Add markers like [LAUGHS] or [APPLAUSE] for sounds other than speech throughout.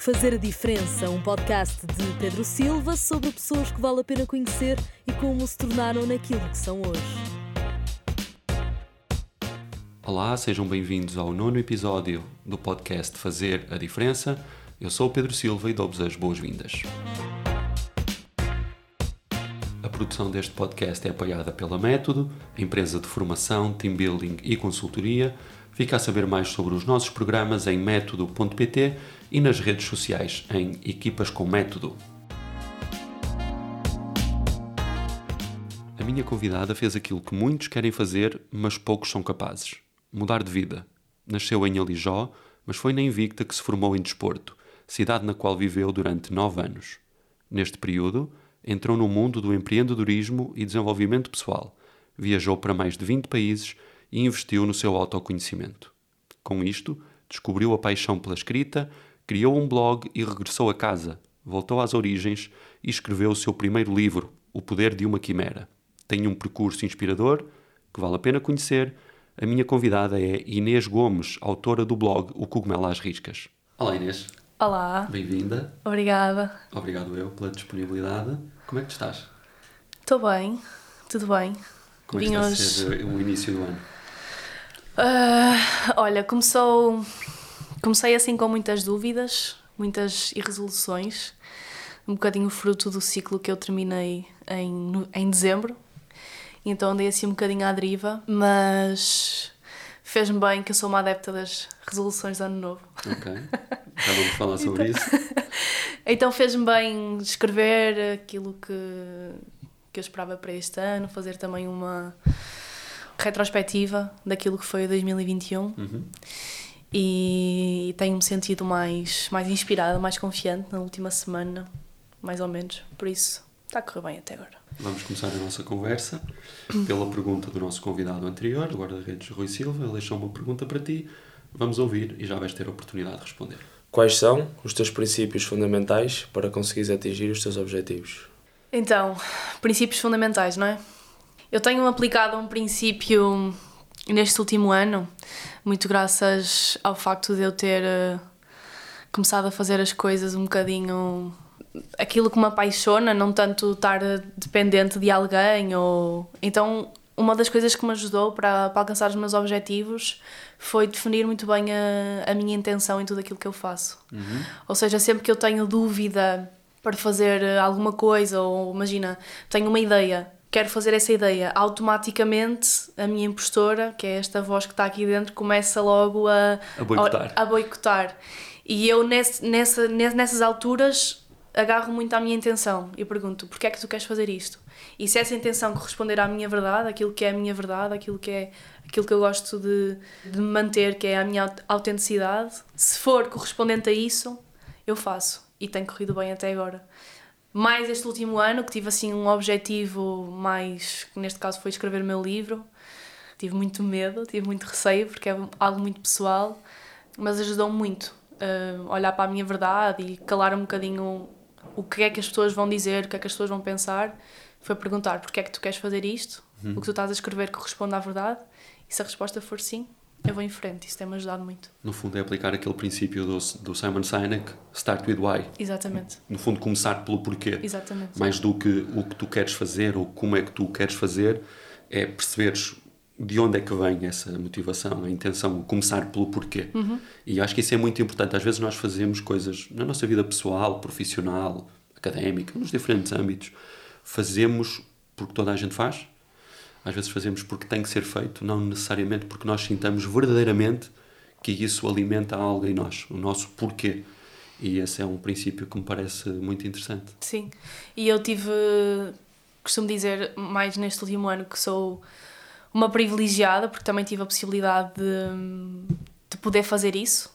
Fazer a Diferença, um podcast de Pedro Silva sobre pessoas que vale a pena conhecer e como se tornaram naquilo que são hoje. Olá, sejam bem-vindos ao nono episódio do podcast Fazer a Diferença. Eu sou o Pedro Silva e dou-vos as boas-vindas. A produção deste podcast é apoiada pela Método, empresa de formação, team building e consultoria. Fica a saber mais sobre os nossos programas em método.pt e nas redes sociais em Equipas com Método. A minha convidada fez aquilo que muitos querem fazer, mas poucos são capazes: mudar de vida. Nasceu em Alijó, mas foi na Invicta que se formou em desporto, cidade na qual viveu durante nove anos. Neste período, entrou no mundo do empreendedorismo e desenvolvimento pessoal, viajou para mais de 20 países e investiu no seu autoconhecimento. Com isto, descobriu a paixão pela escrita, criou um blog e regressou a casa, voltou às origens e escreveu o seu primeiro livro, O Poder de uma Quimera. Tem um percurso inspirador que vale a pena conhecer. A minha convidada é Inês Gomes, autora do blog O Cogumelo às Riscas. Olá Inês. Olá. Bem-vinda. Obrigada. Obrigado eu pela disponibilidade. Como é que tu estás? Estou bem, tudo bem. Como é que está a ser o início do ano? Uh, olha, começou. Comecei assim com muitas dúvidas, muitas irresoluções, um bocadinho fruto do ciclo que eu terminei em, em dezembro. Então andei assim um bocadinho à deriva, mas fez-me bem que eu sou uma adepta das resoluções de ano novo. Ok, já vamos falar [LAUGHS] sobre então, isso. então fez-me bem escrever aquilo que, que eu esperava para este ano, fazer também uma retrospectiva daquilo que foi 2021 Uhum. e tenho-me sentido mais, mais inspirada, mais confiante na última semana, mais ou menos. Por isso, está a correr bem até agora. Vamos começar a nossa conversa pela pergunta do nosso convidado anterior, o guarda-redes Rui Silva. Ele deixou uma pergunta para ti. Vamos ouvir e já vais ter a oportunidade de responder. Quais são os teus princípios fundamentais para conseguires atingir os teus objetivos? Então, princípios fundamentais, não é? Eu tenho aplicado um princípio neste último ano, muito graças ao facto de eu ter uh, começado a fazer as coisas um bocadinho aquilo que me apaixona, não tanto estar dependente de alguém ou então uma das coisas que me ajudou para, para alcançar os meus objetivos foi definir muito bem a, a minha intenção em tudo aquilo que eu faço. Uhum. Ou seja, sempre que eu tenho dúvida para fazer alguma coisa, ou imagina, tenho uma ideia, quero fazer essa ideia, automaticamente a minha impostora, que é esta voz que está aqui dentro, começa logo a, A boicotar. a, a boicotar. E eu nesse, nessa, nessas alturas agarro muito à minha intenção e pergunto porquê é que tu queres fazer isto? E se essa intenção corresponder à minha verdade, aquilo que é a minha verdade, aquilo que é aquilo que eu gosto de, de manter, que é a minha autenticidade, se for correspondente a isso, eu faço. E tem corrido bem até agora. Mais este último ano, que tive assim um objetivo mais, que neste caso foi escrever o meu livro, tive muito medo, tive muito receio, porque é algo muito pessoal, mas ajudou-me muito a olhar para a minha verdade e calar um bocadinho o que é que as pessoas vão dizer, o que é que as pessoas vão pensar. Foi perguntar porque é que tu queres fazer isto, Uhum. o que tu estás a escrever corresponde à verdade, e se a resposta for sim, eu vou em frente. Isso tem-me ajudado muito. No fundo, é aplicar aquele princípio do, do Simon Sinek, start with why. Exatamente, No fundo, começar pelo porquê. exatamente. Mais do que o que tu queres fazer ou como é que tu queres fazer, é perceberes de onde é que vem essa motivação, a intenção, começar pelo porquê. E acho que isso é muito importante. Às vezes nós fazemos coisas na nossa vida pessoal, profissional, académica, nos diferentes âmbitos, fazemos porque toda a gente faz. Às vezes fazemos porque tem que ser feito, não necessariamente porque nós sintamos verdadeiramente que isso alimenta algo em nós, o nosso porquê. E esse é um princípio que me parece muito interessante. Sim, e eu tive, costumo dizer mais neste último ano que sou uma privilegiada, porque também tive a possibilidade de, de poder fazer isso.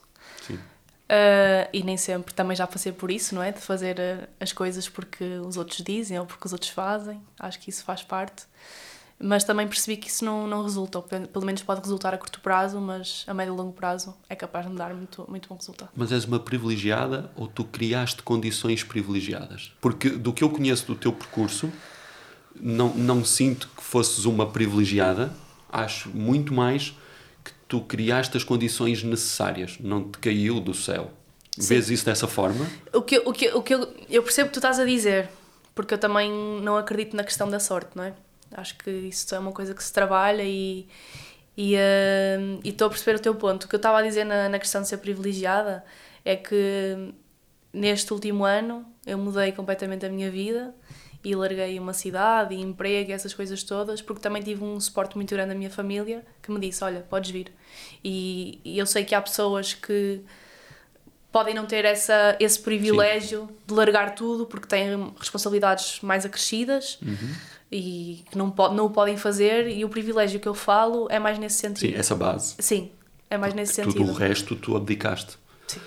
Sim. Uh, e nem sempre também já passei por isso, não é? De fazer uh, as coisas porque os outros dizem ou porque os outros fazem. Acho que isso faz parte. Mas também percebi que isso não, não resulta, pelo menos pode resultar a curto prazo, mas a médio e longo prazo é capaz de me dar muito, muito bom resultado. Mas és uma privilegiada ou tu criaste condições privilegiadas? Porque do que eu conheço do teu percurso, não, não sinto que fosses uma privilegiada, acho muito mais que tu criaste as condições necessárias, não te caiu do céu. Vês isso dessa forma? O que, o que, o que eu, eu percebo que tu estás a dizer, porque eu também não acredito na questão da sorte, não é? Acho que isso é uma coisa que se trabalha e e uh, estou a perceber o teu ponto. O que eu estava a dizer na, na questão de ser privilegiada é que neste último ano eu mudei completamente a minha vida e larguei uma cidade e emprego e essas coisas todas, porque também tive um suporte muito grande da minha família que me disse: Olha, podes vir. E, e eu sei que há pessoas que podem não ter essa, esse privilégio Sim. de largar tudo porque têm responsabilidades mais acrescidas. Uhum e que não, pode, não o podem fazer e o privilégio que eu falo é mais nesse sentido. Sim, essa base. Sim, é mais nesse sentido. Tudo o resto tu abdicaste. Sim.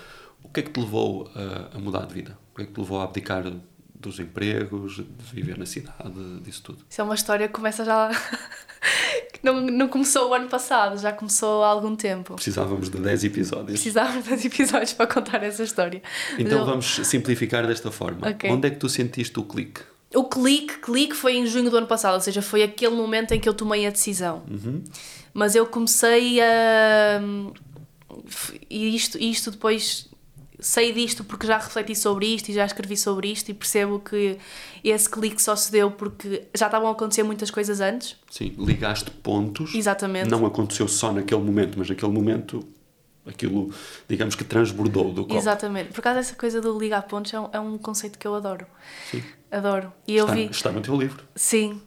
O que é que te levou a, a, mudar de vida? O que é que te levou a abdicar dos empregos, de viver na cidade, disso tudo? Isso é uma história que começa já... [LAUGHS] que não, não começou o ano passado, já começou há algum tempo. Precisávamos de 10 episódios. Precisávamos de 10 episódios [LAUGHS] para contar essa história. Então eu... vamos simplificar desta forma. Okay. Onde é que tu sentiste o clique? O clique, clique foi em junho do ano passado, ou seja, foi aquele momento em que eu tomei a decisão. Uhum. Mas eu comecei a. E isto, isto depois. Sei disto porque já refleti sobre isto e já escrevi sobre isto e percebo que esse clique só se deu porque já estavam a acontecer muitas coisas antes. Sim, ligaste pontos. Exatamente. Não aconteceu só naquele momento, mas naquele momento aquilo, digamos que transbordou do copo. Exatamente. Por causa dessa coisa do ligar pontos é um, é um conceito que eu adoro. Sim. Adoro. E está, eu vi... está no teu livro. Sim.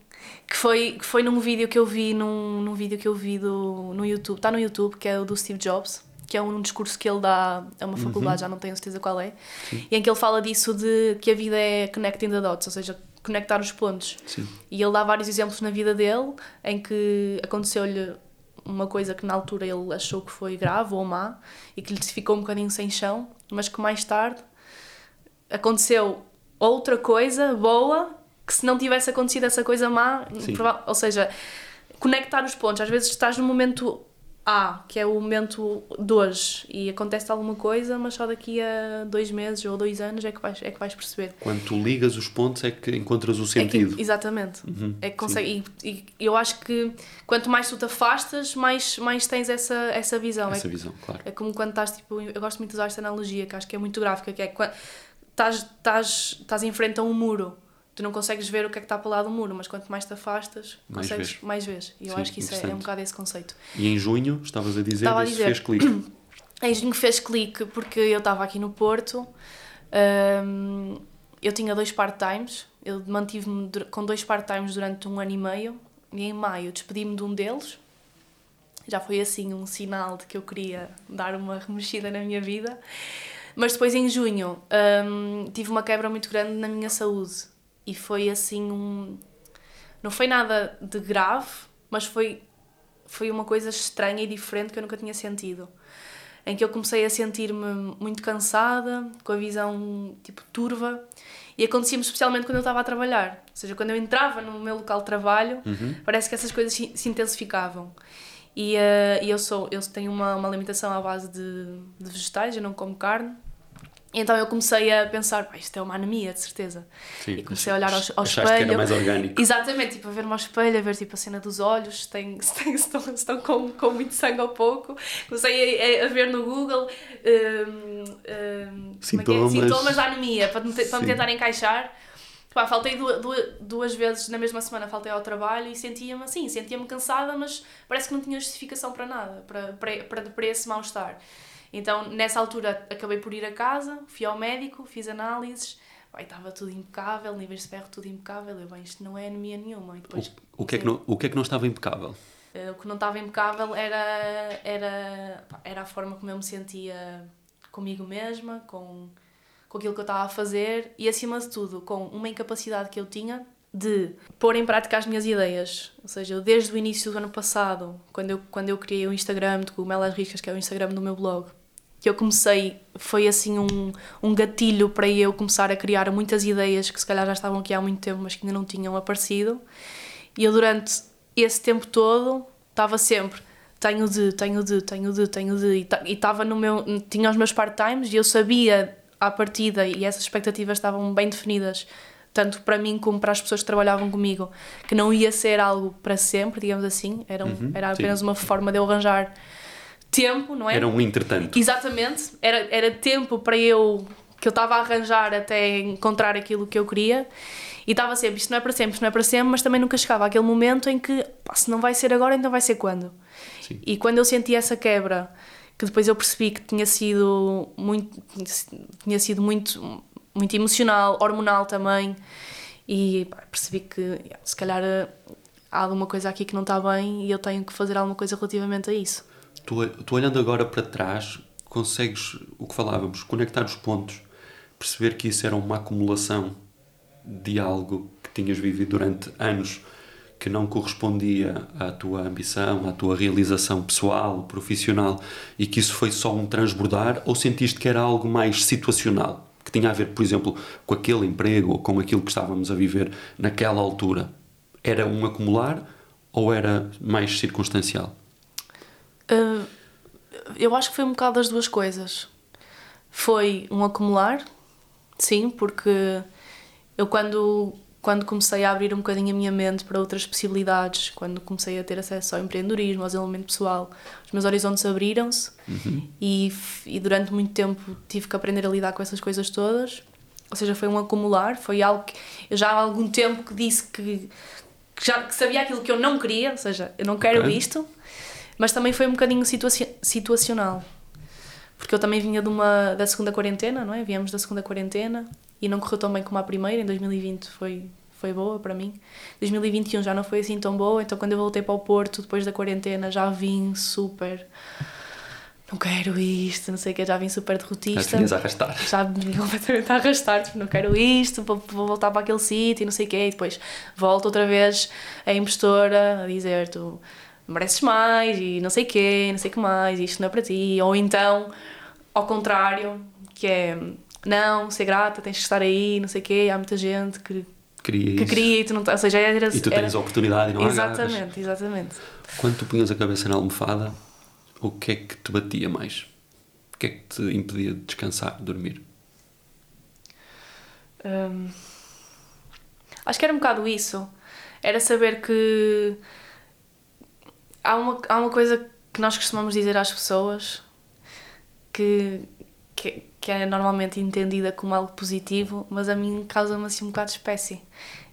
Que foi, que foi num vídeo que eu vi, num, num vídeo que eu vi do, no YouTube, está no YouTube, que é o do Steve Jobs, que é um discurso que ele dá a uma faculdade, uhum. já não tenho certeza qual é, Sim. e em que ele fala disso de que a vida é connecting the dots, ou seja, conectar os pontos. Sim. E ele dá vários exemplos na vida dele em que aconteceu-lhe uma coisa que na altura ele achou que foi grave ou má e que lhe ficou um bocadinho sem chão, mas que mais tarde aconteceu outra coisa boa que se não tivesse acontecido essa coisa má, ou seja, conectar os pontos. Às vezes estás no momento A, que é o momento de hoje, e acontece alguma coisa, mas só daqui a dois meses ou dois anos é que vais, é que vais perceber. Quando tu ligas os pontos é que encontras o sentido. É que, exatamente. Uhum, é que consegue, e, e, eu acho que quanto mais tu te afastas, mais, mais tens essa, essa visão. Essa é, visão, claro. É como quando estás, tipo, eu gosto muito de usar esta analogia, que acho que é muito gráfica, que é quando estás, em frente a um muro tu não consegues ver o que é que está para lá do muro, mas quanto mais te afastas, mais consegues vês. mais vês. E eu Sim, acho que isso é, é, um bocado esse conceito. E em junho, estavas a dizer, a dizer fez clique. [CLEARS THROAT] em junho fez clique porque eu estava aqui no Porto, hum, eu tinha dois part-times, eu mantive-me com dois part-times durante um ano e meio, e em maio despedi-me de um deles. Já foi assim um sinal de que eu queria dar uma remexida na minha vida. Mas depois em junho hum, tive uma quebra muito grande na minha saúde e foi assim um. Não foi nada de grave, mas foi, foi uma coisa estranha e diferente que eu nunca tinha sentido. Em que eu comecei a sentir-me muito cansada, com a visão tipo turva, e acontecia-me especialmente quando eu estava a trabalhar. Ou seja, quando eu entrava no meu local de trabalho, uhum. parece que essas coisas se intensificavam. E, uh, eu sou eu tenho uma, uma limitação à base de, de vegetais, eu não como carne, então eu comecei a pensar, isto é uma anemia, de certeza. Sim, e comecei a olhar ao, ao espelho. que era mais orgânico. Exatamente, tipo, a ver-me ao espelho, a ver tipo, a cena dos olhos, se, tem, [LAUGHS] se, tem, se estão, se estão com, com muito sangue ou pouco. Comecei a, a ver no Google um, um, sintomas. É? sintomas da anemia, para me, para me tentar encaixar. Pá, faltei duas, duas vezes na mesma semana, faltei ao trabalho e sentia-me assim, sentia-me cansada, mas parece que não tinha justificação para nada, para, para, para, para esse mal-estar. Então, nessa altura, acabei por ir a casa, fui ao médico, fiz análises, Vai, estava tudo impecável, níveis de ferro tudo impecável. Eu, bem, isto não é anemia nenhuma. E depois, o, o, que é que não, o que é que não estava impecável? Uh, o que não estava impecável era, era, era a forma como eu me sentia comigo mesma, com, com aquilo que eu estava a fazer e, acima de tudo, com uma incapacidade que eu tinha de pôr em prática as minhas ideias. Ou seja, eu desde o início do ano passado, quando eu, quando eu criei o Instagram de Cogumelas Riscas, que é o Instagram do meu blog, que eu comecei, foi assim um, um gatilho para eu começar a criar muitas ideias que se calhar já estavam aqui há muito tempo, mas que ainda não tinham aparecido. E eu durante esse tempo todo estava sempre tenho de, tenho de, tenho de, tenho de e estava no meu, tinha os meus part-times e eu sabia à partida e essas expectativas estavam bem definidas tanto para mim como para as pessoas que trabalhavam comigo que não ia ser algo para sempre, digamos assim, era, um, uhum, era apenas sim. uma forma de eu arranjar tempo, não é? Era um entretanto. Exatamente, era, era tempo para eu que eu estava a arranjar até encontrar aquilo que eu queria e estava sempre, isto não é para sempre, isto não é para sempre, mas também nunca chegava àquele momento em que pá, se não vai ser agora, então vai ser quando? Sim. E quando eu senti essa quebra, que depois eu percebi que tinha sido muito, tinha sido muito, muito emocional, hormonal também, e pá, percebi que se calhar há alguma coisa aqui que não está bem e eu tenho que fazer alguma coisa relativamente a isso. Tu, tu olhando agora para trás, consegues, o que falávamos, conectar os pontos, perceber que isso era uma acumulação de algo que tinhas vivido durante anos que não correspondia à tua ambição, à tua realização pessoal, profissional e que isso foi só um transbordar ou sentiste que era algo mais situacional, que tinha a ver, por exemplo, com aquele emprego ou com aquilo que estávamos a viver naquela altura? Era um acumular ou era mais circunstancial? Uh, eu acho que foi um bocado das duas coisas. Foi um acumular, sim, porque eu quando quando comecei a abrir um bocadinho a minha mente para outras possibilidades, quando comecei a ter acesso ao empreendedorismo, ao desenvolvimento pessoal, os meus horizontes abriram-se uhum. e, e durante muito tempo tive que aprender a lidar com essas coisas todas. Ou seja, foi um acumular, foi algo que eu já há algum tempo que disse que, que já que sabia aquilo que eu não queria, ou seja, eu não quero Ok. isto, mas também foi um bocadinho situa- situacional. Porque eu também vinha de uma, da segunda quarentena, não é? Viemos da segunda quarentena e não correu tão bem como a primeira. Em 2020 foi, foi boa para mim. 2021 já não foi assim tão boa, então quando eu voltei para o Porto, depois da quarentena, já vim super. Não quero isto, não sei o que, já vim super Já derrotista a arrastar. já vim [LAUGHS] completamente a arrastar, tipo, não quero isto, vou, vou voltar para aquele sítio e não sei o quê, e depois volto outra vez a impostora a dizer tu mereces mais e não sei o quê, não sei o que mais, isto não é para ti, ou então, ao contrário, que é não, ser grata, tens que estar aí, não sei o quê, há muita gente que, Queria que isso. queria e tu não, ou seja, era, E tu era- tens a oportunidade e não agarras. Exatamente, exatamente. Quando tu punhas a cabeça na almofada, o que é que te batia mais? O que é que te impedia de descansar, de dormir? Hum, acho que era um bocado isso. Era saber que há uma, há uma coisa que nós costumamos dizer às pessoas que, que, que é normalmente entendida como algo positivo, mas a mim causa-me assim um bocado de espécie.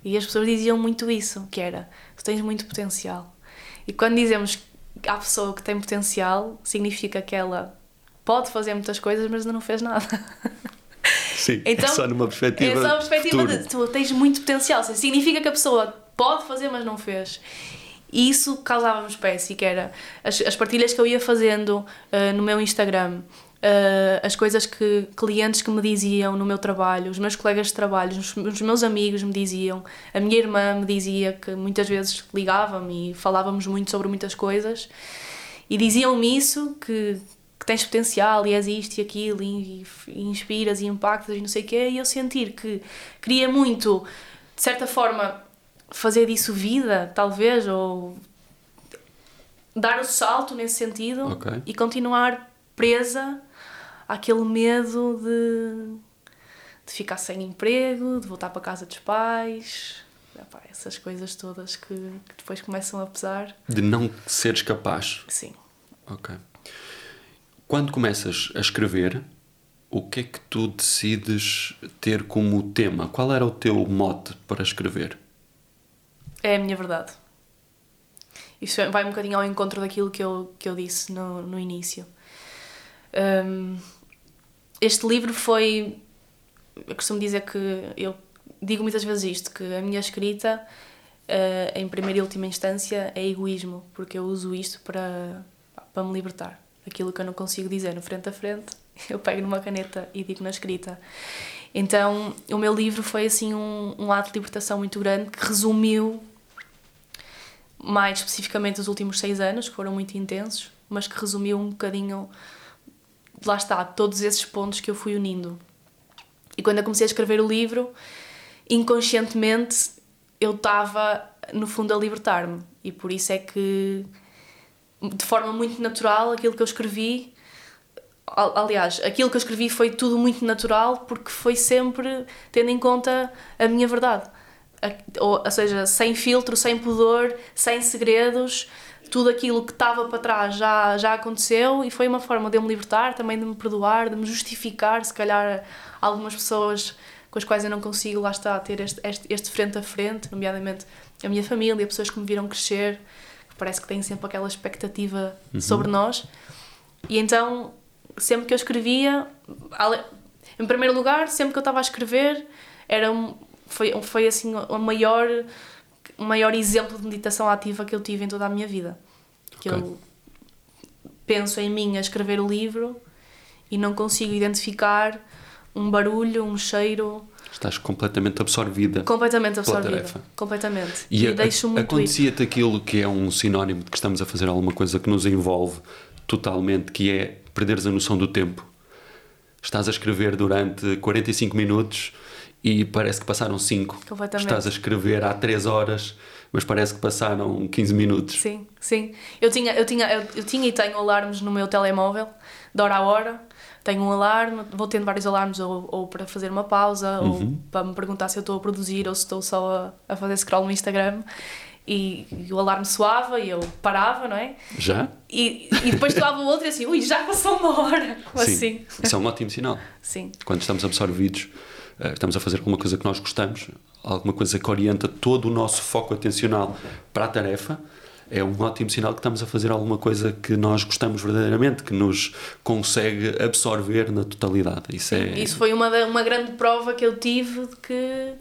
E as pessoas diziam muito isso, que era, tu tens muito potencial. E quando dizemos há pessoa que tem potencial, significa que ela pode fazer muitas coisas, mas ainda não fez nada. [LAUGHS] Sim, Então, é só numa perspectiva, É só a perspectiva futuro. de tu tens muito potencial. Significa que a pessoa pode fazer, mas não fez. E isso causava-me espécie, que era as, as partilhas que eu ia fazendo ah, no meu Instagram, ah, as coisas que clientes que me diziam no meu trabalho, os meus colegas de trabalho, os, os meus amigos me diziam, a minha irmã me dizia que muitas vezes ligava-me e falávamos muito sobre muitas coisas e diziam-me isso, que, que tens potencial e és isto e aquilo e, e inspiras e impactas e não sei o quê, e eu sentir que queria muito, de certa forma, fazer disso vida, talvez, ou dar o salto nesse sentido Ok. e continuar presa àquele medo de, de ficar sem emprego, de voltar para a casa dos pais, Epá, essas coisas todas que, que depois começam a pesar. De não seres capaz. Sim. Ok. Quando começas a escrever, o que é que tu decides ter como tema? Qual era o teu mote para escrever? É a minha verdade. Isso vai um bocadinho ao encontro daquilo que eu, que eu disse no, no início. Hum, este livro foi. Eu costumo dizer que. Eu digo muitas vezes isto: que a minha escrita, eh, em primeira e última instância, é egoísmo, porque eu uso isto para, para me libertar. Aquilo que eu não consigo dizer no frente a frente, [LAUGHS] eu pego numa caneta e digo na escrita. Então, o meu livro foi assim um, um ato de libertação muito grande que resumiu mais especificamente os últimos seis anos, que foram muito intensos, mas que resumiu um bocadinho, lá está, todos esses pontos que eu fui unindo. E quando eu comecei a escrever o livro, inconscientemente eu estava, no fundo, a libertar-me. E por isso é que, de forma muito natural, aquilo que eu escrevi. al- Aliás, aquilo que eu escrevi foi tudo muito natural porque foi sempre tendo em conta a minha verdade. Ou, ou seja, sem filtro, sem pudor, sem segredos, tudo aquilo que estava para trás já, já aconteceu e foi uma forma de eu me libertar, também de me perdoar, de me justificar, se calhar algumas pessoas com as quais eu não consigo, lá está, ter este, este, este frente a frente, nomeadamente a minha família, pessoas que me viram crescer, que parece que têm sempre aquela expectativa Uhum. sobre nós. E então, sempre que eu escrevia, em primeiro lugar, sempre que eu estava a escrever, era foi, foi assim o maior, o maior exemplo de meditação ativa que eu tive em toda a minha vida. Que eu penso em mim a escrever o livro e não consigo identificar um barulho, um cheiro Estás completamente absorvida. completamente absorvida. tarefa. Completamente. E, E, deixo muito acontecia-te aquilo que é um sinónimo de que estamos a fazer alguma coisa que nos envolve totalmente, que é perderes a noção do tempo. Estás a escrever durante 45 minutos e parece que passaram 5. Completamente. Estás a escrever há 3 horas, mas parece que passaram 15 minutos. Sim, sim. Eu tinha, eu tinha, eu, eu tinha e tenho alarmes no meu telemóvel, de hora a hora. Tenho um alarme, vou tendo vários alarmes ou, ou para fazer uma pausa, ou para me perguntar se eu estou a produzir ou se estou só a, a fazer scroll no Instagram. E, e o alarme soava e eu parava, não é? Já? E, e depois soava o outro e assim, ui, já passou uma hora. Sim. assim? Isso é um ótimo sinal. Sim. Quando estamos absorvidos, estamos a fazer alguma coisa que nós gostamos, alguma coisa que orienta todo o nosso foco atencional para a tarefa, é um ótimo sinal que estamos a fazer alguma coisa que nós gostamos verdadeiramente, que nos consegue absorver na totalidade. Isso é. Isso foi uma, uma grande prova que eu tive de que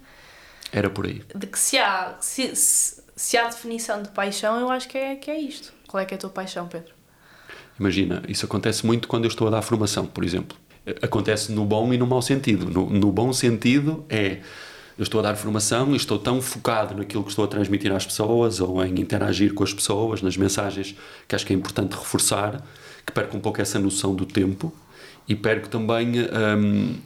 Era por aí. de que se há, se, se, se há definição de paixão, eu acho que é, que é isto. Qual é que é a tua paixão, Pedro? Imagina, isso acontece muito quando eu estou a dar formação, por exemplo. Acontece no bom e no mau sentido. No, no bom sentido é eu estou a dar formação e estou tão focado naquilo que estou a transmitir às pessoas ou em interagir com as pessoas, nas mensagens, que acho que é importante reforçar, que perco um pouco essa noção do tempo e perco também hum,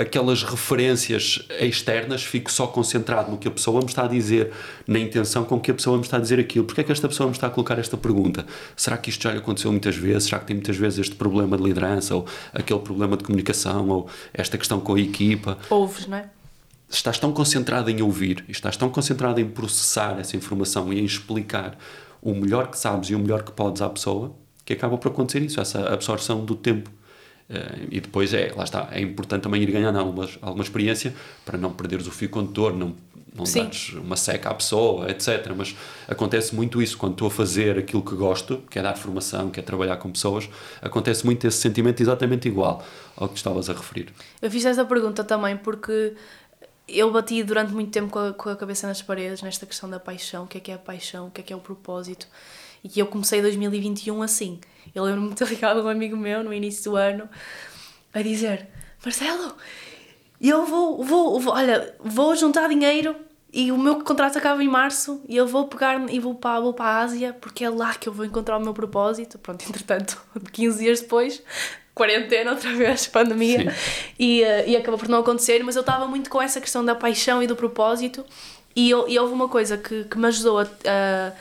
aquelas referências externas, fico só concentrado no que a pessoa me está a dizer, na intenção com que a pessoa me está a dizer aquilo. Porque é que esta pessoa me está a colocar esta pergunta? Será que isto já lhe aconteceu muitas vezes? Será que tem muitas vezes este problema de liderança ou aquele problema de comunicação ou esta questão com a equipa? Ouves, não é? estás tão concentrado em ouvir estás tão concentrado em processar essa informação e em explicar o melhor que sabes e o melhor que podes à pessoa que acaba por acontecer isso, essa absorção do tempo. Eh, e depois é, lá está, é importante também ir ganhando alguma, alguma experiência para não perderes o fio condutor, não, não Sim. dares uma seca à pessoa, etc. Mas acontece muito isso quando estou a fazer aquilo que gosto, que é dar formação, que é trabalhar com pessoas, acontece muito esse sentimento exatamente igual ao que estavas a referir. Eu fiz essa pergunta também porque eu bati durante muito tempo com a, com a cabeça nas paredes nesta questão da paixão, o que é que é a paixão, o que é que é o propósito. E eu comecei 2021 assim. Eu lembro-me de ter [LAUGHS] ligado a um amigo meu no início do ano a dizer: Marcelo, eu vou, vou, vou olha, vou juntar dinheiro e o meu contrato acaba em março e eu vou pegar e vou para, vou para a Ásia porque é lá que eu vou encontrar o meu propósito. Pronto, [LAUGHS] entretanto, 15 dias depois, quarentena outra vez, [LAUGHS] pandemia, e, eh, e acabou por não acontecer, mas eu estava muito com essa questão da paixão e do propósito e, eu, e houve uma coisa que, que me ajudou a, a,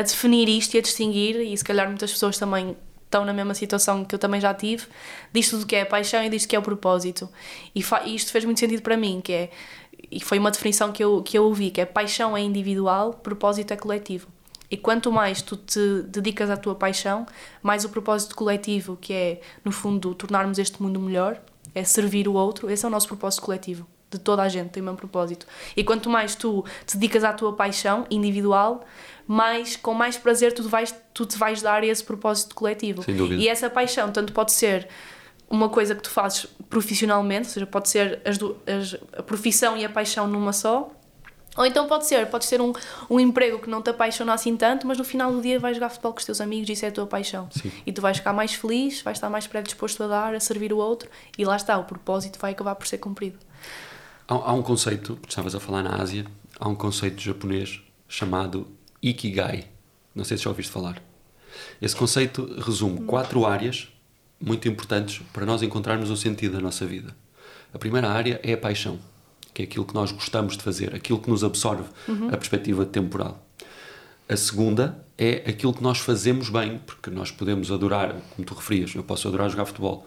a definir isto e a distinguir, e se calhar muitas pessoas também estão na mesma situação que eu também já tive, disto do que é a paixão e disto que é o propósito. E, isto fez muito sentido para mim, que é, e foi uma definição que eu, que eu ouvi, que é paixão é individual, propósito é coletivo. E quanto mais tu te dedicas à tua paixão, mais o propósito coletivo, que é, no fundo, tornarmos este mundo melhor, é servir o outro, esse é o nosso propósito coletivo. De toda a gente tem o mesmo propósito. E quanto mais tu te dedicas à tua paixão individual, mais, com mais prazer tu, vais, tu te vais dar esse propósito coletivo. Sem dúvida. E essa paixão tanto pode ser uma coisa que tu fazes profissionalmente, ou seja, pode ser as as- a profissão e a paixão numa só, ou então pode ser, pode ser um, um emprego que não te apaixona assim tanto, mas no final do dia vais jogar futebol com os teus amigos e isso é a tua paixão. Sim. E tu vais ficar mais feliz, vais estar mais predisposto a dar, a servir o outro e lá está, o propósito vai acabar por ser cumprido. Há, há um conceito, que estavas a falar na Ásia, há um conceito japonês chamado Ikigai. Não sei se já ouviste falar. Esse conceito resume quatro áreas muito importantes para nós encontrarmos o sentido da nossa vida. A primeira área é a paixão, que é aquilo que nós gostamos de fazer, aquilo que nos absorve a perspectiva temporal. A segunda é aquilo que nós fazemos bem, porque nós podemos adorar, como tu referias, eu posso adorar jogar futebol,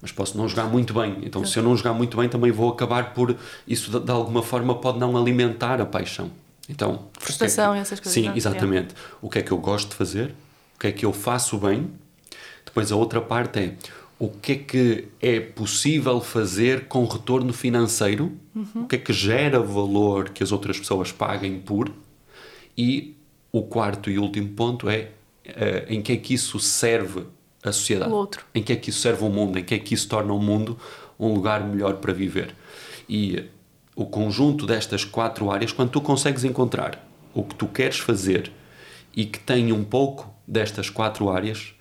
mas posso não jogar muito bem. Então, se eu não jogar muito bem, também vou acabar por. Isso, de, de alguma forma, pode não alimentar a paixão. Então, o que é que- Frustração essas coisas, Sim, é? exatamente. O que é que eu gosto de fazer o que é que eu faço bem. Depois a outra parte é o que é que é possível fazer com retorno financeiro, o que é que gera valor que as outras pessoas paguem por. E o quarto e último ponto é uh, em que é que isso serve a sociedade. O outro. Em que é que isso serve o mundo, em que é que isso torna o mundo um lugar melhor para viver. E o conjunto destas quatro áreas, quando tu consegues encontrar o que tu queres fazer e que tem um pouco destas quatro áreas,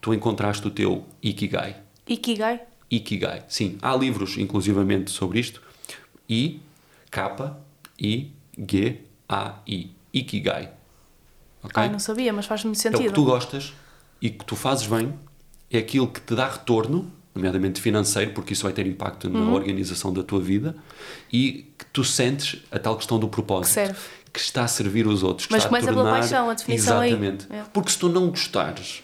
tu encontraste o teu Ikigai. Ikigai? Ikigai, sim. Há livros, inclusivamente, sobre isto. I, K, I, G, A, I. Ikigai. Okay? Ah, não sabia, mas faz muito sentido. É o que tu gostas e que tu fazes bem, é aquilo que te dá retorno nomeadamente financeiro, porque isso vai ter impacto na uhum. organização da tua vida, e que tu sentes a tal questão do propósito. Que, que está a servir os outros. Mas começa tornar... pela paixão, a definição Exatamente. É. Porque se tu não gostares,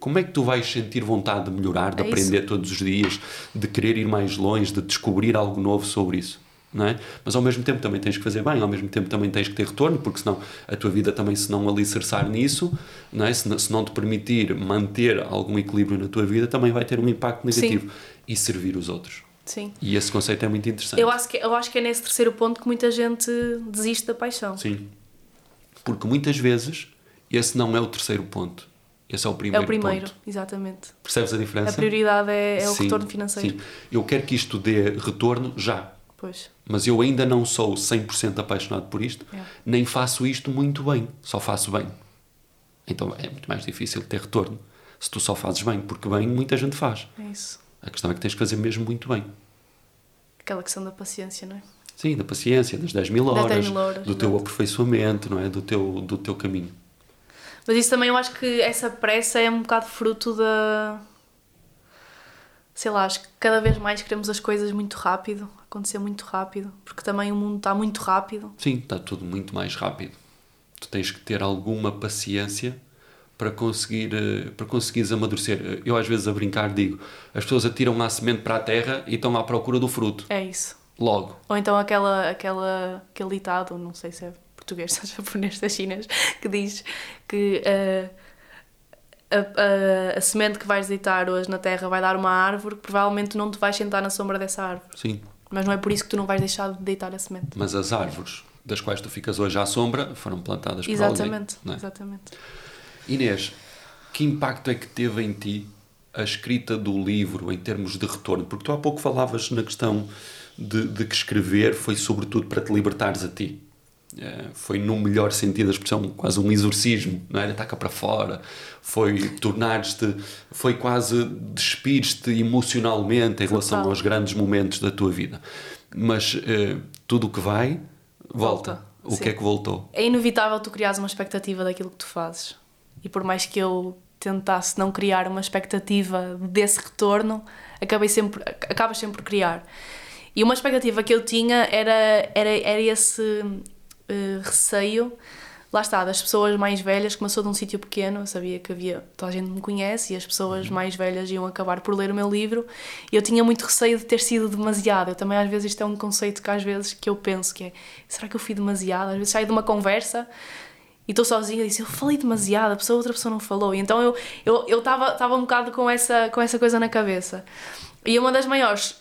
como é que tu vais sentir vontade de melhorar, de é aprender isso. todos os dias, de querer ir mais longe, de descobrir algo novo sobre isso? É? Mas ao mesmo tempo também tens que fazer bem, ao mesmo tempo também tens que ter retorno, porque senão a tua vida também, se não alicerçar nisso, não é? se, não, se não te permitir manter algum equilíbrio na tua vida, também vai ter um impacto negativo. Sim. E servir os outros. Sim. E esse conceito é muito interessante. Eu acho, que, eu acho que é nesse terceiro ponto que muita gente desiste da paixão. Sim. Porque muitas vezes esse não é o terceiro ponto. Esse é o primeiro. É o primeiro, ponto. exatamente. Percebes a diferença? A prioridade é, é o sim, retorno financeiro. Sim. Eu quero que isto dê retorno já. Pois. Mas eu ainda não sou 100% apaixonado por isto, é. nem faço isto muito bem, só faço bem. Então é muito mais difícil ter retorno se tu só fazes bem, porque bem muita gente faz. É isso. A questão é que tens que fazer mesmo muito bem. Aquela questão da paciência, não é? Sim, da paciência, das 10 mil horas, 10 mil horas do teu aperfeiçoamento, não é? do, teu, do teu caminho. Mas isso também eu acho que essa pressa é um bocado fruto da, sei lá, acho que cada vez mais queremos as coisas muito rápido, acontecer muito rápido, porque também o mundo está muito rápido. Sim, está tudo muito mais rápido. Tu tens que ter alguma paciência para conseguir eh, para conseguires amadurecer. Eu às vezes a brincar digo, as pessoas atiram a semente para a terra e estão à procura do fruto. É isso. Logo. Ou então aquela aquela aquele ditado, não sei se é português, [LAUGHS] se é japonês, das chinas, que diz que uh, a, a, a, semente que vais deitar hoje na terra vai dar uma árvore que provavelmente não te vais sentar na sombra dessa árvore. Sim. Mas não é por isso que tu não vais deixar de deitar a semente. Mas as árvores das quais tu ficas hoje à sombra foram plantadas por exatamente, alguém. É? Exatamente. Inês, que impacto é que teve em ti a escrita do livro em termos de retorno? Porque tu há pouco falavas na questão de, de que escrever foi sobretudo para te libertares a ti. É, foi no melhor sentido da expressão quase um exorcismo não era taca para fora foi tornar-te foi quase despires-te emocionalmente em relação Total. aos grandes momentos da tua vida mas uh, tudo o que vai volta, volta. o Sim. que é que voltou é inevitável tu criares uma expectativa daquilo que tu fazes e por mais que eu tentasse não criar uma expectativa desse retorno acabei sempre acabas sempre por criar e uma expectativa que eu tinha era era era esse uh, receio, lá está, das pessoas mais velhas, como eu sou de um sítio pequeno, eu sabia que havia, toda a gente me conhece e as pessoas uhum. mais velhas iam acabar por ler o meu livro e eu tinha muito receio de ter sido demasiado. Eu também, às vezes, isto é um conceito que às vezes que eu penso que é, será que eu fui demasiado? Às vezes saio de uma conversa e estou sozinha e disse, eu falei demasiado, a pessoa, outra pessoa não falou. E então eu eu eu estava um bocado com essa, com essa coisa na cabeça. E uma das maiores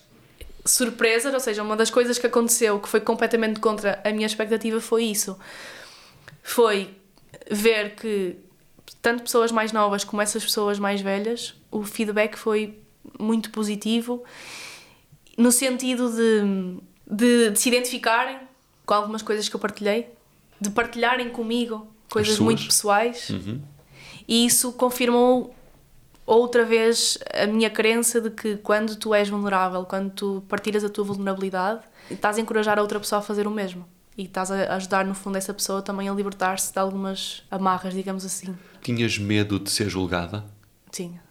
surpresas, ou seja, uma das coisas que aconteceu que foi completamente contra a minha expectativa foi isso. Foi ver que tanto pessoas mais novas como essas pessoas mais velhas, o feedback foi muito positivo no sentido de, de, de se identificarem com algumas coisas que eu partilhei, de partilharem comigo coisas muito pessoais. Uhum. E isso confirmou outra vez a minha crença de que quando tu és vulnerável, quando tu partilhas a tua vulnerabilidade, estás a encorajar a outra pessoa a fazer o mesmo. E estás a ajudar, no fundo, essa pessoa também a libertar-se de algumas amarras, digamos assim. Tinhas medo de ser julgada? Tinha.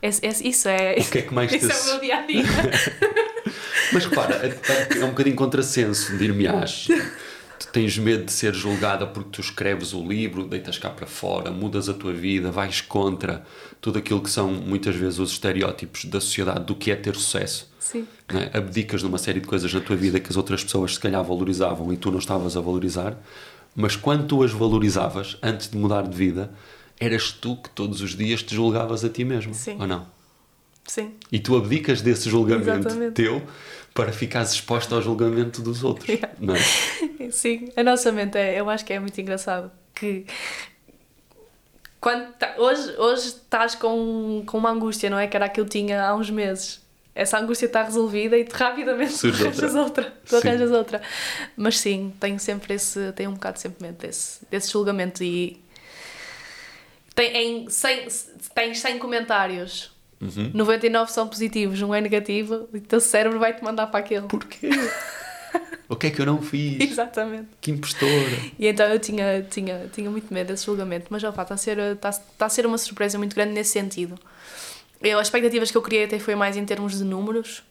Esse, esse, isso é. O que é que mais [LAUGHS] Isso te... é o meu dia a dia. [LAUGHS] Mas repara, é, é um bocadinho contrassenso, dir-me-ás [LAUGHS] tens medo de ser julgada porque tu escreves o livro, deitas cá para fora, mudas a tua vida, vais contra tudo aquilo que são muitas vezes os estereótipos da sociedade do que é ter sucesso. Sim. É? Abdicas de uma série de coisas na tua vida que as outras pessoas se calhar valorizavam e tu não estavas a valorizar, mas quando tu as valorizavas, antes de mudar de vida, eras tu que todos os dias te julgavas a ti mesmo, Sim. ou não? Sim. E tu abdicas desse julgamento Exatamente. teu para ficares exposta ao julgamento dos outros, Yeah. não é? [LAUGHS] Sim, a nossa mente é, eu acho que é muito engraçado que quando tá- hoje, hoje estás com, com uma angústia, não é? Que era a que eu tinha há uns meses. Essa angústia está resolvida e rapidamente tu arranjas outra. outra. Tu Sim. arranjas outra. Mas sim, tenho sempre esse, tenho um bocado sempre mente desse, desse julgamento e tem, em 100, tens 100 comentários. Uhum. 99 são positivos, um é negativo, e o teu cérebro vai-te mandar para aquele. Porquê? [LAUGHS] o que é que eu não fiz? Exatamente. Que impostora. E então eu tinha, tinha, tinha muito medo desse julgamento, mas opa, está a, ser, está, está a ser uma surpresa muito grande nesse sentido. Eu, as expectativas que eu criei até foi mais em termos de números.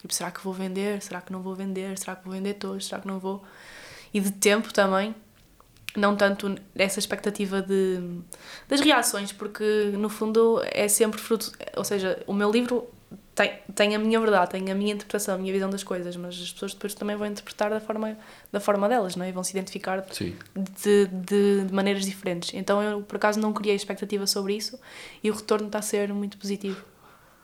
Tipo, será que vou vender? Será que não vou vender? Será que vou vender todos? Será que não vou? E de tempo também. Não tanto essa expectativa de, das reações, porque no fundo é sempre fruto. Ou seja, o meu livro tem, tem a minha verdade, tem a minha interpretação, a minha visão das coisas, mas as pessoas depois também vão interpretar da forma, da forma delas, não é? E vão se identificar de, de, de maneiras diferentes. Então eu, por acaso, não criei expectativa sobre isso e o retorno está a ser muito positivo.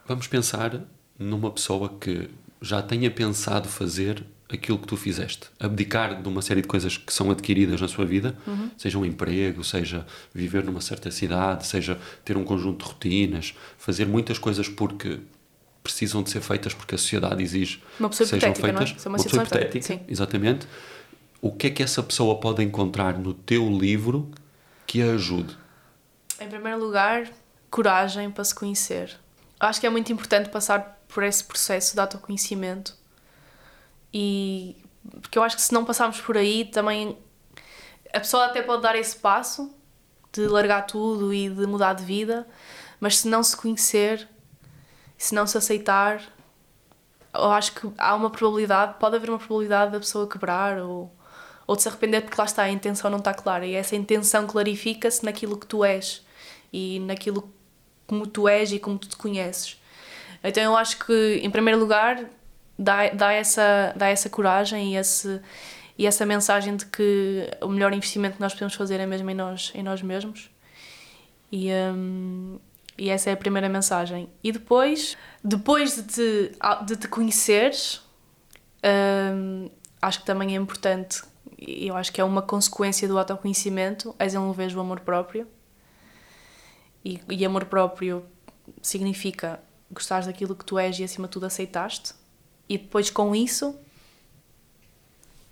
Vamos pensar numa pessoa que já tenha pensado fazer aquilo que tu fizeste, abdicar de uma série de coisas que são adquiridas na sua vida, seja um emprego, seja viver numa certa cidade, seja ter um conjunto de rotinas, fazer muitas coisas porque precisam de ser feitas porque a sociedade exige Uma pessoa que sejam é? feitas. É uma uma pessoa hipotética, hipotética, sim. exatamente. O que é que essa pessoa pode encontrar no teu livro que a ajude? Em primeiro lugar, coragem para se conhecer. Eu acho que é muito importante passar por esse processo de autoconhecimento e porque eu acho que se não passarmos por aí também a pessoa até pode dar esse passo de largar tudo e de mudar de vida, mas se não se conhecer, se não se aceitar, eu acho que há uma probabilidade, pode haver uma probabilidade da pessoa quebrar ou, ou de se arrepender porque lá está, a intenção não está clara e essa intenção clarifica-se naquilo que tu és e naquilo como tu és e como tu te conheces. Então eu acho que, em primeiro lugar, dá, dá, essa, dá essa coragem e, esse, e essa mensagem de que o melhor investimento que nós podemos fazer é mesmo em nós, em nós mesmos. E, hum, e essa é a primeira mensagem. E depois, depois de te, de te conheceres, hum, acho que também é importante, e eu acho que é uma consequência do autoconhecimento, é desenvolver o amor próprio. E, e amor próprio significa gostares daquilo que tu és e acima de tudo aceitaste. E depois com isso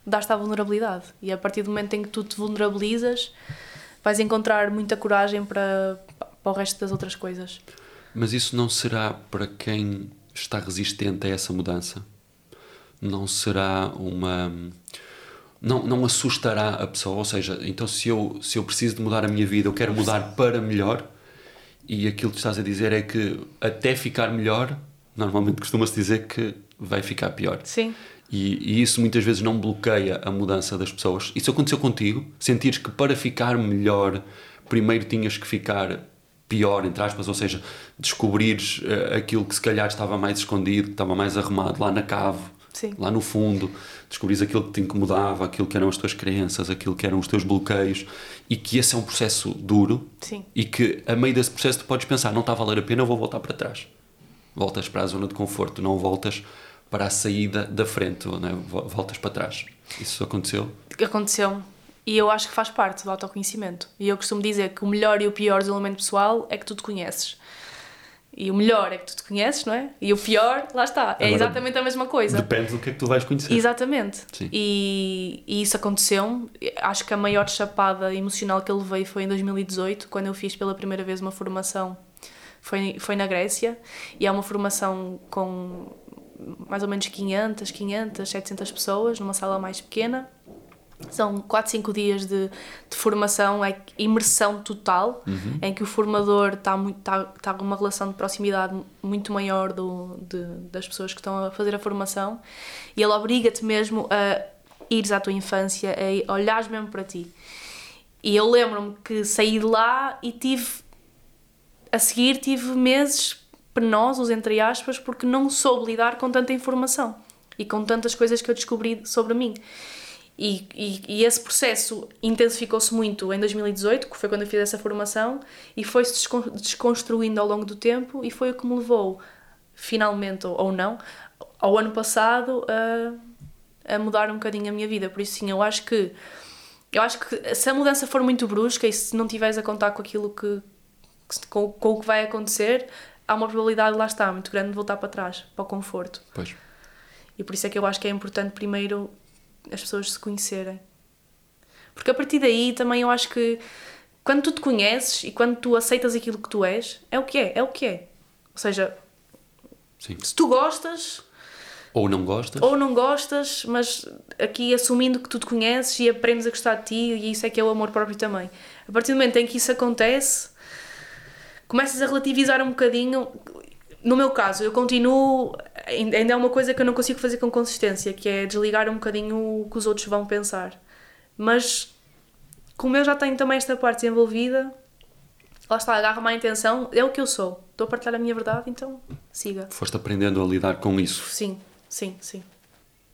dás-te à vulnerabilidade. E a partir do momento em que tu te vulnerabilizas, vais encontrar muita coragem para, para o resto das outras coisas. Mas isso não será para quem está resistente a essa mudança? Não será uma. Não, não assustará a pessoa? Ou seja, então se eu, se eu preciso de mudar a minha vida, eu quero mudar para melhor, e aquilo que estás a dizer é que até ficar melhor, normalmente costuma-se dizer que vai ficar pior. Sim. E, e, isso muitas vezes não bloqueia a mudança das pessoas. Isso aconteceu contigo? Sentires que para ficar melhor, primeiro tinhas que ficar pior, entre aspas, ou seja, descobrires uh, aquilo que se calhar estava mais escondido, que estava mais arrumado lá na cave, Sim. lá no fundo, descobrires aquilo que te incomodava, aquilo que eram as tuas crenças, aquilo que eram os teus bloqueios, e que esse é um processo duro Sim. e que a meio desse processo tu podes pensar, não está a valer a pena, eu vou voltar para trás. Voltas para a zona de conforto, não voltas para a saída da frente, não é? voltas para trás. Isso aconteceu? Aconteceu. E eu acho que faz parte do autoconhecimento. E eu costumo dizer que o melhor e o pior desenvolvimento pessoal é que tu te conheces. E o melhor é que tu te conheces, não é? E o pior, lá está. É Agora, exatamente a mesma coisa. Depende do que é que tu vais conhecer. Exatamente. Sim. E, e isso aconteceu. Acho que a maior chapada emocional que eu levei foi em 2018, quando eu fiz pela primeira vez uma formação. Foi, foi na Grécia. E é uma formação com mais ou menos 500, 500, 700 pessoas, numa sala mais pequena. São 4, 5 dias de, de formação, é imersão total, uhum. em que o formador está está com uma relação de proximidade muito maior do, de, das pessoas que estão a fazer a formação e ele obriga-te mesmo a ires à tua infância, a olhares mesmo para ti. E eu lembro-me que saí de lá e tive, a seguir, tive meses penosos, entre aspas, porque não soube lidar com tanta informação e com tantas coisas que eu descobri sobre mim. E, e, e esse processo intensificou-se muito em 2018, que foi quando eu fiz essa formação, e foi-se descon- desconstruindo ao longo do tempo, e foi o que me levou, finalmente ou não, ao ano passado a, a mudar um bocadinho a minha vida. Por isso, sim, eu acho que eu acho que se a mudança for muito brusca e se não tiveres a contar com aquilo que, com, com o que vai acontecer, há uma probabilidade, lá está, muito grande de voltar para trás, para o conforto. Pois. E por isso é que eu acho que é importante primeiro as pessoas se conhecerem. Porque a partir daí também eu acho que quando tu te conheces e quando tu aceitas aquilo que tu és, é o que é, é o que é. Ou seja, Sim. se tu gostas Ou não gostas? ou não gostas, mas aqui assumindo que tu te conheces e aprendes a gostar de ti, e isso é que é o amor próprio também. A partir do momento em que isso acontece, começas a relativizar um bocadinho. No meu caso, eu continuo. Ainda é uma coisa que eu não consigo fazer com consistência, que é desligar um bocadinho o que os outros vão pensar. Mas, como eu já tenho também esta parte desenvolvida, lá está, agarro-me à intenção, é o que eu sou. Estou a partilhar a minha verdade, então siga. Foste aprendendo a lidar com isso. Sim, sim, sim.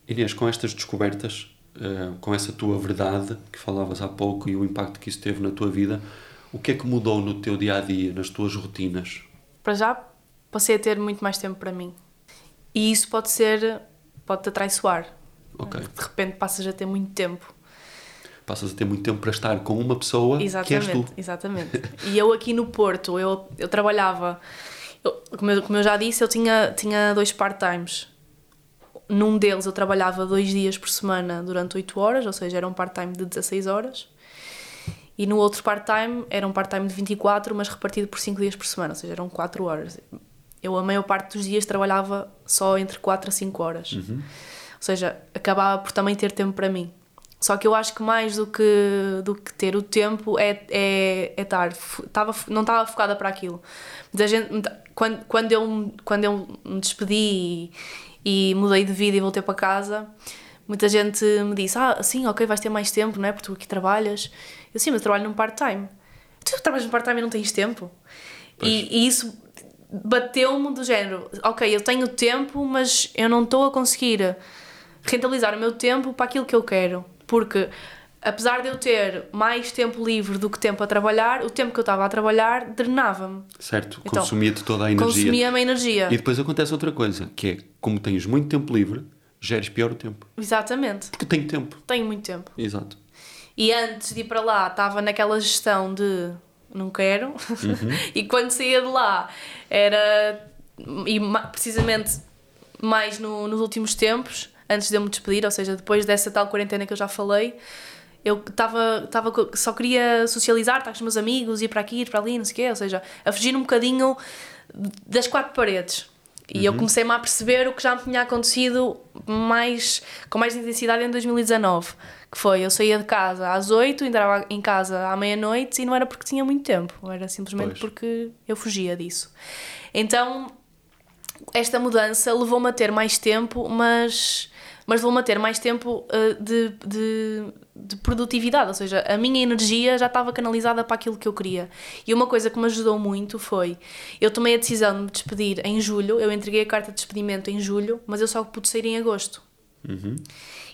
Inês, com estas descobertas, eh, com essa tua verdade que falavas há pouco e o impacto que isso teve na tua vida, o que é que mudou no teu dia a dia, nas tuas rotinas? para já passei a ter muito mais tempo para mim. E isso pode ser, pode-te atraiçoar. Ok. De repente passas a ter muito tempo. Passas a ter muito tempo para estar com uma pessoa que és Exatamente, tu. exatamente. E eu aqui no Porto, eu, eu trabalhava, eu- como, eu, como eu já disse, eu tinha, tinha dois part-times. Num deles eu trabalhava dois dias por semana durante 8 horas, ou seja, era um part-time de 16 horas. E no outro part-time era um part-time de 24, mas repartido por 5 dias por semana, ou seja, eram 4 horas. Eu a maior parte dos dias trabalhava só entre 4 a 5 horas. Ou seja, acabava por também ter tempo para mim. Só que eu acho que mais do que, do que ter o tempo é, é, é estar. Tava, não estava focada para aquilo. Muita gente, muita- quando, quando, eu, quando eu me despedi e, e mudei de vida e voltei para casa, muita gente me disse: Ah, sim, ok, vais ter mais tempo, não é? Porque tu aqui trabalhas. Eu sim, mas eu trabalho num part-time. Tu trabalhas num part-time e não tens tempo? E, e isso bateu-me do género: Ok, eu tenho tempo, mas eu não estou a conseguir rentabilizar o meu tempo para aquilo que eu quero. Porque, apesar de eu ter mais tempo livre do que tempo a trabalhar, o tempo que eu estava a trabalhar drenava-me. Certo? Então, Consumia-te toda a energia. Consumia-me a energia. E depois acontece outra coisa, que é, como tens muito tempo livre, geres pior o tempo. Exatamente. Porque tenho tempo. Tenho muito tempo. Exato. E antes de ir para lá, estava naquela gestão de não quero. [LAUGHS] e quando saía de lá, era. E precisamente mais no- nos últimos tempos, antes de eu me despedir, ou seja, depois dessa tal quarentena que eu já falei, eu estava estava só queria socializar, estar com os meus amigos, ir para aqui, ir para ali, não sei o quê, ou seja, a fugir um bocadinho das quatro paredes. E eu comecei-me a perceber o que já me tinha acontecido mais, com mais intensidade em 2019, que foi, eu saía de casa às 8, entrava em casa à meia-noite e não era porque tinha muito tempo, era simplesmente Pois. porque eu fugia disso. Então, esta mudança levou-me a ter mais tempo, mas, mas levou-me a ter mais tempo uh, de, de, de produtividade, ou seja, a minha energia já estava canalizada para aquilo que eu queria. E uma coisa que me ajudou muito foi: eu tomei a decisão de me despedir em julho, eu entreguei a carta de despedimento em julho, mas eu só pude sair em agosto.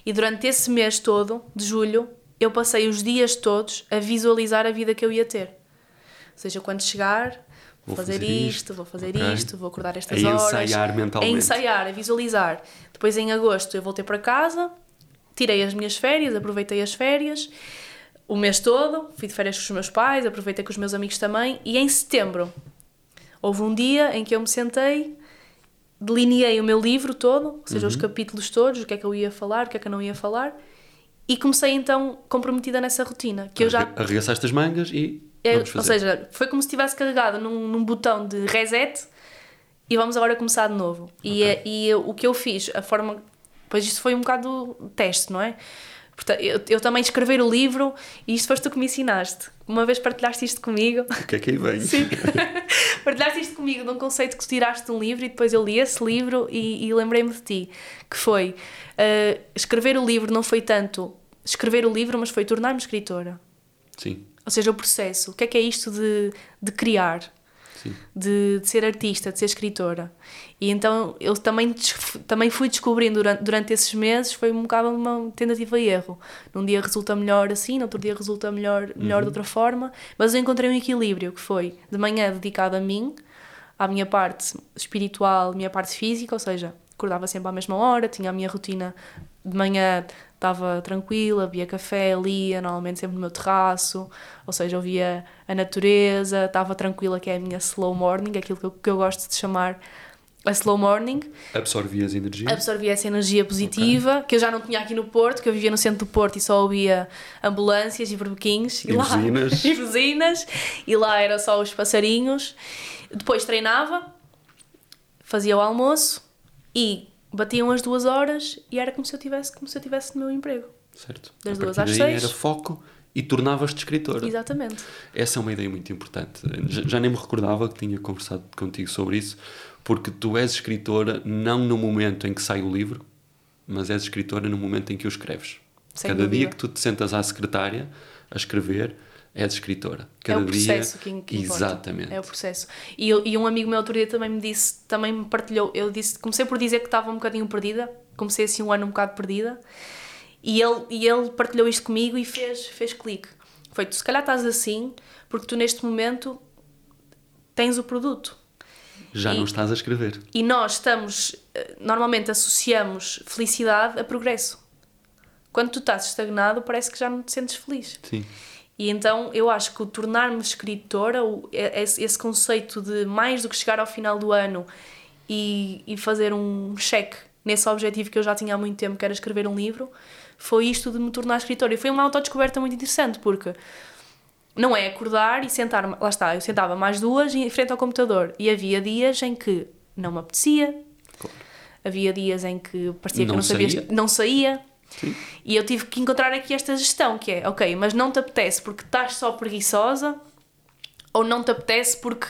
E durante esse mês todo, de julho, eu passei os dias todos a visualizar a vida que eu ia ter. Ou seja, quando chegar, vou, fazer, fazer isto, isto, vou fazer ok. isto, vou acordar estas A horas. ensaiar mentalmente. A ensaiar, a visualizar. Depois, em agosto, eu voltei para casa, tirei as minhas férias, aproveitei as férias, o mês todo, fui de férias com os meus pais, aproveitei com os meus amigos também, e em setembro houve um dia em que eu me sentei, delineei o meu livro todo, ou seja, os capítulos todos, o que é que eu ia falar, o que é que eu não ia falar, e comecei então comprometida nessa rotina, que eu já Arre- Arregaçaste as mangas e é, ou seja, foi como se tivesse carregado num, num botão de reset e vamos agora começar de novo. E, é- e eu- o que eu fiz, a forma. Pois isto foi um bocado teste, não é? Portanto, eu, eu também escrever o livro e isto foste tu que me ensinaste. Uma vez partilhaste isto comigo. O que é que aí vem? Sim. [LAUGHS] Partilhaste isto comigo de um conceito que tu tiraste de um livro e depois eu li esse livro e, e lembrei-me de ti. Que foi eh, escrever o livro não foi tanto escrever o livro, mas foi tornar-me escritora. Sim. Ou seja, o processo. O que é que é isto de, de criar? de, de, ser artista, de ser escritora. E então eu também, também fui descobrindo durante, durante esses meses, foi um bocado uma tentativa e erro. Num dia resulta melhor assim, no outro dia resulta melhor, melhor uhum. de outra forma, mas eu encontrei um equilíbrio que foi de manhã dedicado a mim, à minha parte espiritual, à minha parte física, ou seja, acordava sempre à mesma hora, tinha a minha rotina de manhã estava tranquila, bebia café, lia, normalmente sempre no meu terraço, ou seja, ouvia a natureza, estava tranquila, que é a minha slow morning, aquilo que eu, que eu gosto de chamar a slow morning. Absorvias energia? Absorvia essa energia positiva, okay. que eu já não tinha aqui no Porto, que eu vivia no centro do Porto e só ouvia ambulâncias e berbequins. E, e lá, buzinas. [LAUGHS] e buzinas. E lá era só os passarinhos. Depois treinava, fazia o almoço e batiam as duas horas e era como se eu tivesse, como se eu tivesse no meu emprego. Certo. Das duas às seis. era foco e tornavas-te escritora. Exatamente. Essa é uma ideia muito importante. Já, já, nem me recordava que tinha conversado contigo sobre isso, porque tu és escritora não no momento em que sai o livro, mas és escritora no momento em que o escreves. Sem Cada dúvida. dia que tu te sentas à secretária a escrever, és escritora. Cada é o processo dia... que, que Exatamente. É o processo. E, e um amigo meu outro dia também me disse, também me partilhou, eu disse, comecei por dizer que estava um bocadinho perdida, comecei assim um ano um bocado perdida, e ele, e ele partilhou isto comigo e fez, fez clique. Foi, tu se calhar estás assim, porque tu neste momento tens o produto. Já e, não estás a escrever. E nós estamos, eh, normalmente associamos felicidade a progresso. Quando tu estás estagnado, parece que já não te sentes feliz. Sim. E então eu acho que o tornar-me escritora, o, esse, esse conceito de mais do que chegar ao final do ano e, e fazer um cheque nesse objetivo que eu já tinha há muito tempo, que era escrever um livro, foi isto de me tornar escritora. E foi uma autodescoberta muito interessante, porque não é acordar e sentar, lá está, eu sentava mais duas em frente ao computador e havia dias em que não me apetecia, claro. havia dias em que parecia não que não sabia, não saía, Sim. E eu tive que encontrar aqui esta gestão, que é, ok, mas não te apetece porque estás só preguiçosa ou não te apetece porque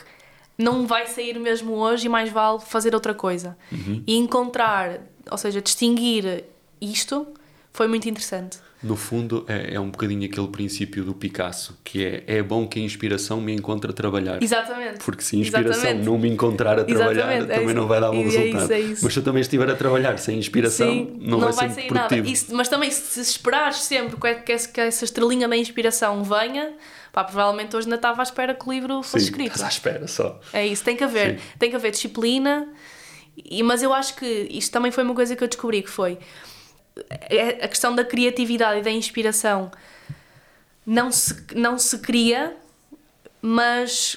não vai sair mesmo hoje e mais vale fazer outra coisa. Uhum. E encontrar, ou seja, distinguir isto foi muito interessante no fundo, é, é, um bocadinho aquele princípio do Picasso, que é é bom que a inspiração me encontre a trabalhar. Exatamente. Porque se a inspiração Exatamente. não me encontrar a trabalhar, Exatamente. É também é não vai dar bom é resultado. É isso, mas se eu também estiver a trabalhar sem inspiração, Sim, não, não, vai, vai sair nada. Isso, mas também, se esperares sempre que, que essa estrelinha da inspiração venha, pá, provavelmente hoje ainda estava à espera que o livro fosse Sim, escrito. Estás à espera só. É isso, tem que haver. Sim. Tem que haver disciplina. E, mas eu acho que isto também foi uma coisa que eu descobri que foi é a questão da criatividade e da inspiração não se, não se cria, mas.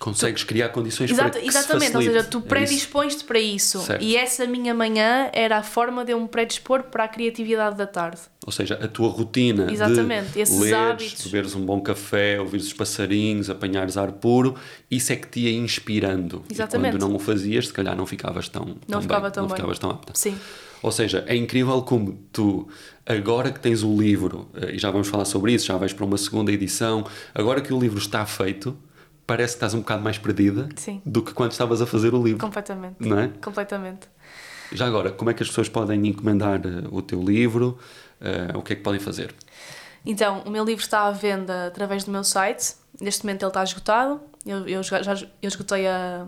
Consegues tu... criar condições Exato, para que Exatamente, se ou seja, tu é predispões-te para isso. Certo. E essa minha manhã era a forma de eu me predispor para a criatividade da tarde. Ou seja, a tua rotina Exatamente, de esses leres, hábitos. beberes um bom café, ouvires os passarinhos, apanhares ar puro, isso é que te ia inspirando. Exatamente. E quando não o fazias, se calhar não ficavas tão, não tão ficava bem, tão não bem. ficavas tão apta. Sim. Ou seja, é incrível como tu, agora que tens o livro, eh, e já vamos falar sobre isso, já vais para uma segunda edição, agora que o livro está feito, parece que estás um bocado mais perdida Sim. do que quando estavas a fazer o livro. Completamente. Não é? Completamente. Já agora, como é que as pessoas podem encomendar uh, o teu livro? Uh, o que é que podem fazer? Então, o meu livro está à venda através do meu site. Neste momento ele está esgotado. Eu, eu já, já eu esgotei a,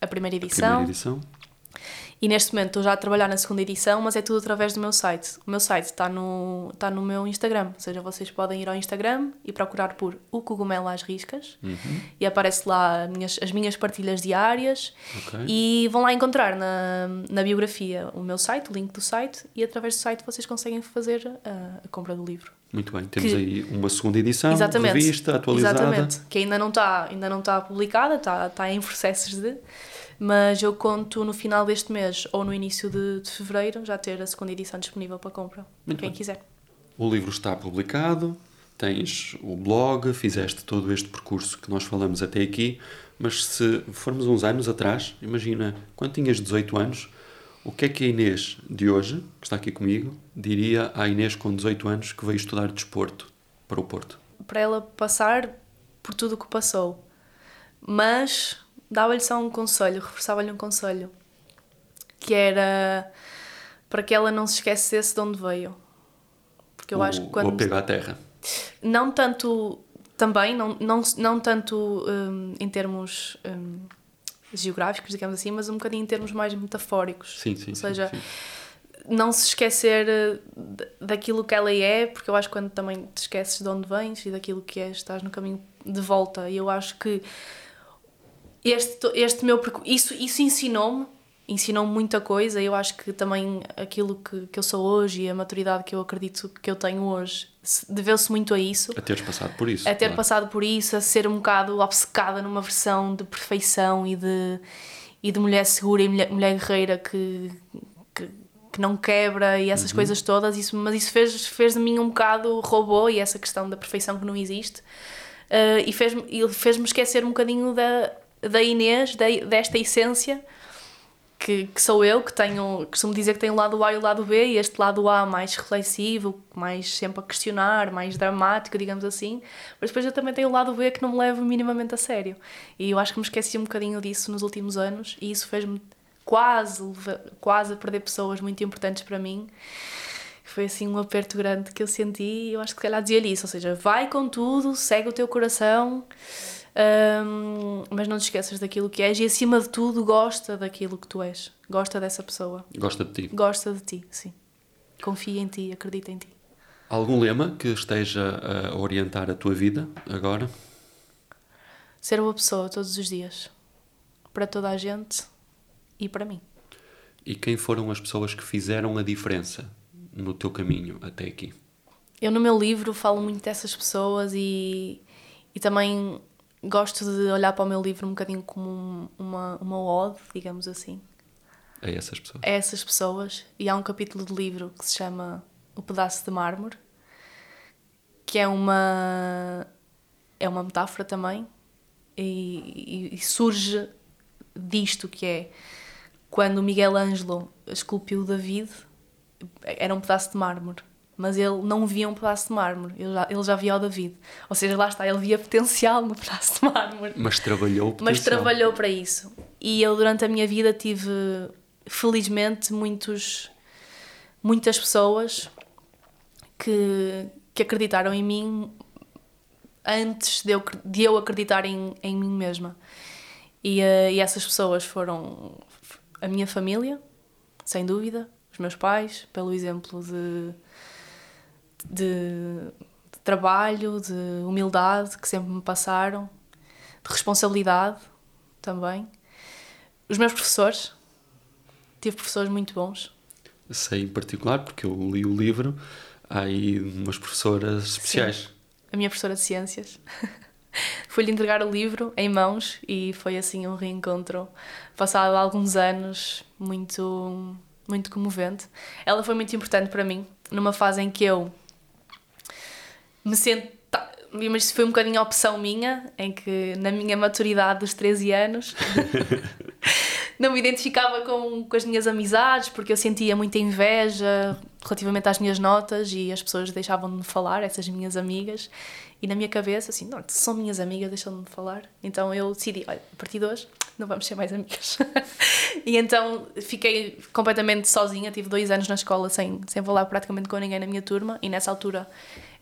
a primeira edição. A primeira edição. E neste momento estou já a trabalhar na segunda edição, mas é tudo através do meu site. O meu site está no, está no meu Instagram, ou seja, vocês podem ir ao Instagram e procurar por o cogumelo às riscas uhum. e aparece lá as minhas, as minhas partilhas diárias okay. e vão lá encontrar na, na biografia o meu site, o link do site e através do site vocês conseguem fazer a, a compra do livro. Muito bem, temos que, aí uma segunda edição, revista atualizada. Exatamente, que ainda não está, ainda não está publicada, está, está em processos de mas eu conto no final deste mês ou no início de, de fevereiro já ter a segunda edição disponível para compra, Muito quem bem. quiser. O livro está publicado, tens o blog, fizeste todo este percurso que nós falamos até aqui, mas se formos uns anos atrás, imagina, quando tinhas 18 anos, o que é que a Inês de hoje, que está aqui comigo, diria à Inês com 18 anos que veio estudar desporto para o Porto? Para ela passar por tudo o que passou, mas dava-lhe só um conselho, reforçava-lhe um conselho, que era para que ela não se esquecesse de onde veio. Porque eu o, acho que quando... O apego à terra. Não tanto também, não, não, não tanto um, em termos um, geográficos, digamos assim, mas um bocadinho em termos mais metafóricos. Sim, sim. Ou seja, sim, sim. não se esquecer eh, daquilo que ela é, porque eu acho que quando também te esqueces de onde vens e daquilo que és, estás no caminho de volta. E eu acho que este, este meu percurso, isso, isso ensinou-me, ensinou-me muita coisa. Eu acho que também aquilo que, que eu sou hoje e a maturidade que eu acredito que eu tenho hoje se- deveu-se muito a isso A teres passado por isso. a ter claro. passado por isso, a ser um bocado obcecada numa versão de perfeição e de, e de mulher segura e mulher, mulher guerreira que, que, que não quebra e essas coisas todas, isso, mas isso fez, fez de mim um bocado robô e essa questão da perfeição que não existe. Eh, e fez-me e fez-me esquecer um bocadinho da, da Inês, da, desta essência que, que sou eu, que tenho, costumo dizer que tenho o lado A e o lado B, e este lado A mais reflexivo, mais sempre a questionar, mais dramático, digamos assim, mas depois eu também tenho o lado B que não me levo minimamente a sério. E eu acho que me esqueci um bocadinho disso nos últimos anos, e isso fez-me quase, quase perder pessoas muito importantes para mim. Foi assim um aperto grande que eu senti e eu acho que se calhar dizia-lhe isso, ou seja, vai com tudo, segue o teu coração, hum, mas não te esqueças daquilo que és e acima de tudo gosta daquilo que tu és, gosta dessa pessoa, Gosta de ti. gosta de ti, sim. Confia em ti, acredita em ti. Algum lema que esteja a orientar a tua vida agora? Ser uma pessoa todos os dias, para toda a gente e para mim. E quem foram as pessoas que fizeram a diferença no teu caminho até aqui? Eu no meu livro falo muito dessas pessoas e, e também gosto de olhar para o meu livro um bocadinho como um- uma, uma ode, digamos assim, A essas pessoas. a essas pessoas. E há um capítulo do livro que se chama O Pedaço de Mármore, que é uma, é uma metáfora também e, e- e surge disto que é quando Miguel Ângelo esculpiu David, era um pedaço de mármore. Mas ele não via um pedaço de mármore, ele já, ele já via o David. Ou seja, lá está, ele via potencial no [LAUGHS] pedaço de mármore. Mas trabalhou o Mas potencial. trabalhou para isso. E eu, durante a minha vida, tive, felizmente, muitos, muitas pessoas que, que acreditaram em mim antes de eu, de eu acreditar em, em mim mesma. E, eh, e essas pessoas foram a minha família, sem dúvida, os meus pais, pelo exemplo de, de, de trabalho, de humildade que sempre me passaram, de responsabilidade também. Os meus professores, tive professores muito bons. Sei em particular, porque eu li o livro, há aí umas professoras especiais. a minha professora de ciências. [LAUGHS] Fui-lhe entregar o livro em mãos e foi assim um reencontro passado alguns anos muito muito comovente. Ela foi muito importante para mim numa fase em que eu me sento mas isso foi um bocadinho a opção minha, em que na minha maturidade dos 13 anos [LAUGHS] não me identificava com, com as minhas amizades porque eu sentia muita inveja relativamente às minhas notas e as pessoas deixavam de falar, essas minhas amigas, e na minha cabeça, assim, não, são minhas amigas, deixam-me de falar. Então eu decidi, olha, a partir de hoje não vamos ser mais amigas. [LAUGHS] e então fiquei completamente sozinha, tive dois anos na escola sem, sem falar praticamente com ninguém na minha turma, e nessa altura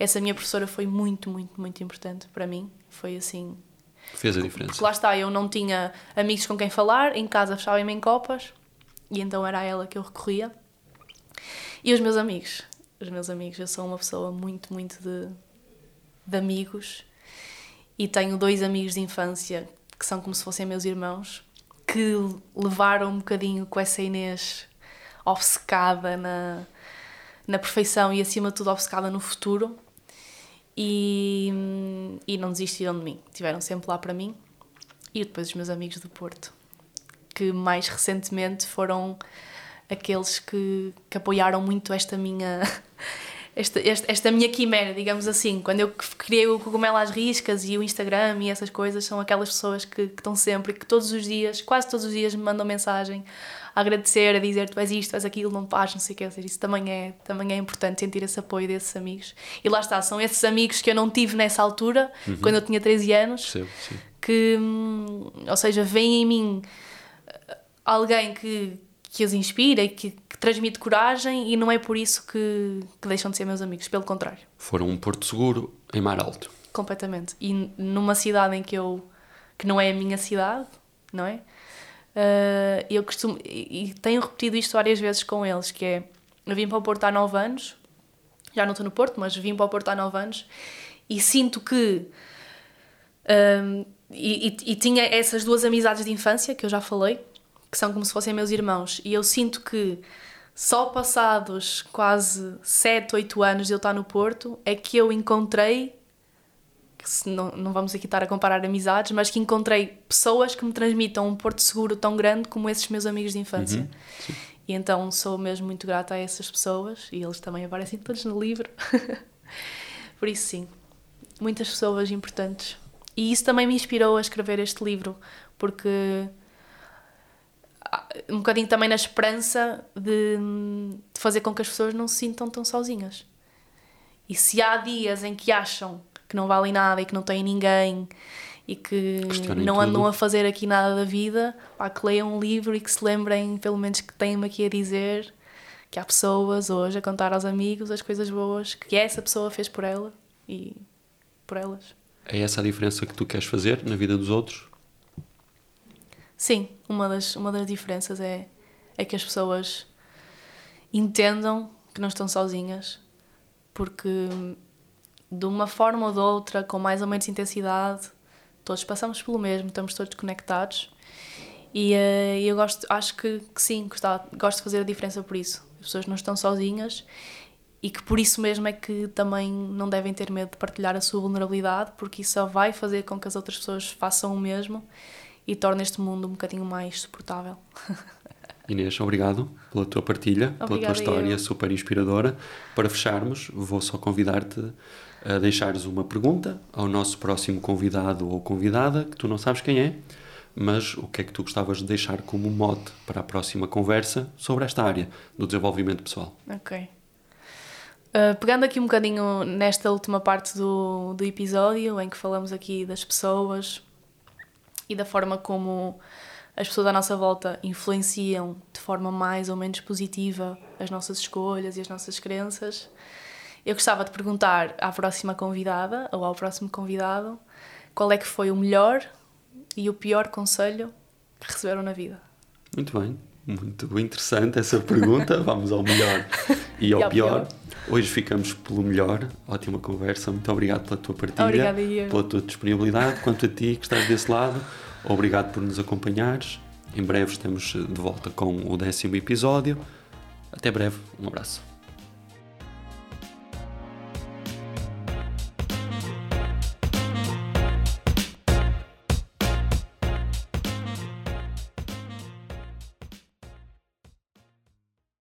essa minha professora foi muito, muito, muito importante para mim. Foi assim, Fez a diferença. porque lá está, eu não tinha amigos com quem falar, em casa fechava-me em copas e então era a ela que eu recorria. E os meus amigos, os meus amigos, eu sou uma pessoa muito, muito de, de amigos e tenho dois amigos de infância que são como se fossem meus irmãos que levaram um bocadinho com essa Inês obcecada na, na perfeição e acima de tudo obcecada no futuro e, e não desistiram de mim. Estiveram sempre lá para mim. E depois os meus amigos do Porto, que mais recentemente foram aqueles que, que apoiaram muito esta minha. [LAUGHS] Esta, esta, esta minha quimera, digamos assim. Quando eu criei o Cogumelo às Riscas e o Instagram e essas coisas, são aquelas pessoas que, que estão sempre, que todos os dias, quase todos os dias, me mandam mensagem a agradecer, a dizer tu és isto, tu és aquilo, não faz, não sei o que. Seja, isso também é, também é importante sentir esse apoio desses amigos. E lá está, são esses amigos que eu não tive nessa altura, quando eu tinha 13 anos, Percebo, sim. que, hum, ou seja, veem em mim alguém que, que os inspira e que, que transmite coragem e não é por isso que, que deixam de ser meus amigos, pelo contrário. Foram um porto seguro em mar alto. Completamente. E numa cidade em que eu. que não é a minha cidade, não é? Uh, eu costumo. E, e tenho repetido isto várias vezes com eles, que é. Eu vim para o Porto há 9 anos, já não estou no Porto, mas vim para o Porto há 9 anos e sinto que. Um, e, e, e, tinha essas duas amizades de infância que eu já falei, que são como se fossem meus irmãos, e eu sinto que só passados quase 7, 8 anos de eu estar no Porto é que eu encontrei não, não vamos aqui estar a comparar amizades, mas que encontrei pessoas que me transmitam um porto seguro tão grande como esses meus amigos de infância. Uhum, e então sou mesmo muito grata a essas pessoas e eles também aparecem todos no livro. [LAUGHS] Por isso, sim, muitas pessoas importantes. E isso também me inspirou a escrever este livro, porque um bocadinho também na esperança de, de fazer com que as pessoas não se sintam tão sozinhas. E se há dias em que acham que não valem nada e que não têm ninguém e que não andam tudo. a fazer aqui nada da vida, pá, que leiam um livro e que se lembrem, pelo menos, que têm-me aqui a dizer que há pessoas hoje a contar aos amigos as coisas boas que essa pessoa fez por ela e por elas. É essa a diferença que tu queres fazer na vida dos outros? Sim, uma das, uma das diferenças é, é que as pessoas entendam que não estão sozinhas, porque de uma forma ou de outra, com mais ou menos intensidade, todos passamos pelo mesmo, estamos todos conectados. E uh, eu gosto, acho que, que sim, gosto, gosto de fazer a diferença por isso. As pessoas não estão sozinhas e que por isso mesmo é que também não devem ter medo de partilhar a sua vulnerabilidade, porque isso só vai fazer com que as outras pessoas façam o mesmo e torne este mundo um bocadinho mais suportável. [LAUGHS] Inês, obrigado pela tua partilha, Obrigada pela tua história eu. super inspiradora. Para fecharmos, vou só convidar-te a deixares uma pergunta ao nosso próximo convidado ou convidada, que tu não sabes quem é, mas o que é que tu gostavas de deixar como mote para a próxima conversa sobre esta área do desenvolvimento pessoal? Ok. Uh, pegando aqui um bocadinho nesta última parte do, do episódio, em que falamos aqui das pessoas e da forma como as pessoas à nossa volta influenciam de forma mais ou menos positiva as nossas escolhas e as nossas crenças, eu gostava de perguntar à próxima convidada ou ao próximo convidado qual é que foi o melhor e o pior conselho que receberam na vida. Muito bem, muito interessante essa pergunta. [LAUGHS] Vamos ao melhor e ao, e ao pior. pior. Hoje ficamos pelo melhor. Ótima conversa. Muito obrigado pela tua partilha, Obrigada, pela tua disponibilidade. Quanto a ti que estás desse lado, obrigado por nos acompanhares. Em breve estamos de volta com o décimo episódio. Até breve. Um abraço.